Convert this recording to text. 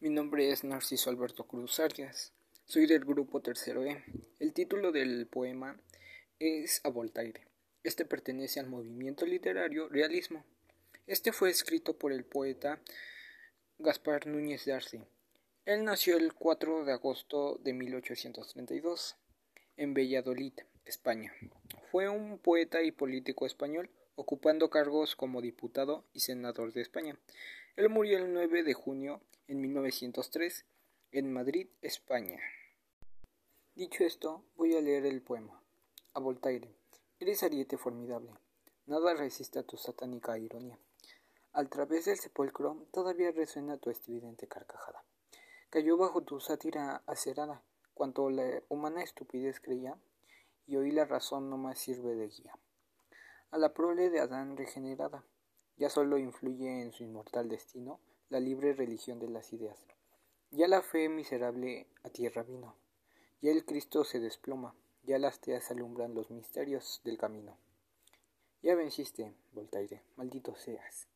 Mi nombre es Narciso Alberto Cruz Arias. Soy del grupo Tercero E. El título del poema es A Voltaire. Este pertenece al movimiento literario realismo. Este fue escrito por el poeta Gaspar Núñez de Arce. Él nació el 4 de agosto de 1832 en Valladolid, España. Fue un poeta y político español, ocupando cargos como diputado y senador de España. Él murió el 9 de junio en 1903 en Madrid, España. Dicho esto, voy a leer el poema. A Voltaire. Eres ariete formidable. Nada resiste a tu satánica ironía. Al través del sepulcro todavía resuena tu estridente carcajada. Cayó bajo tu sátira acerada, cuanto la humana estupidez creía, y hoy la razón no más sirve de guía. A la prole de Adán regenerada, ya solo influye en su inmortal destino la libre religión de las ideas. Ya la fe miserable a tierra vino, ya el Cristo se desploma, ya las teas alumbran los misterios del camino. Ya venciste, Voltaire, maldito seas.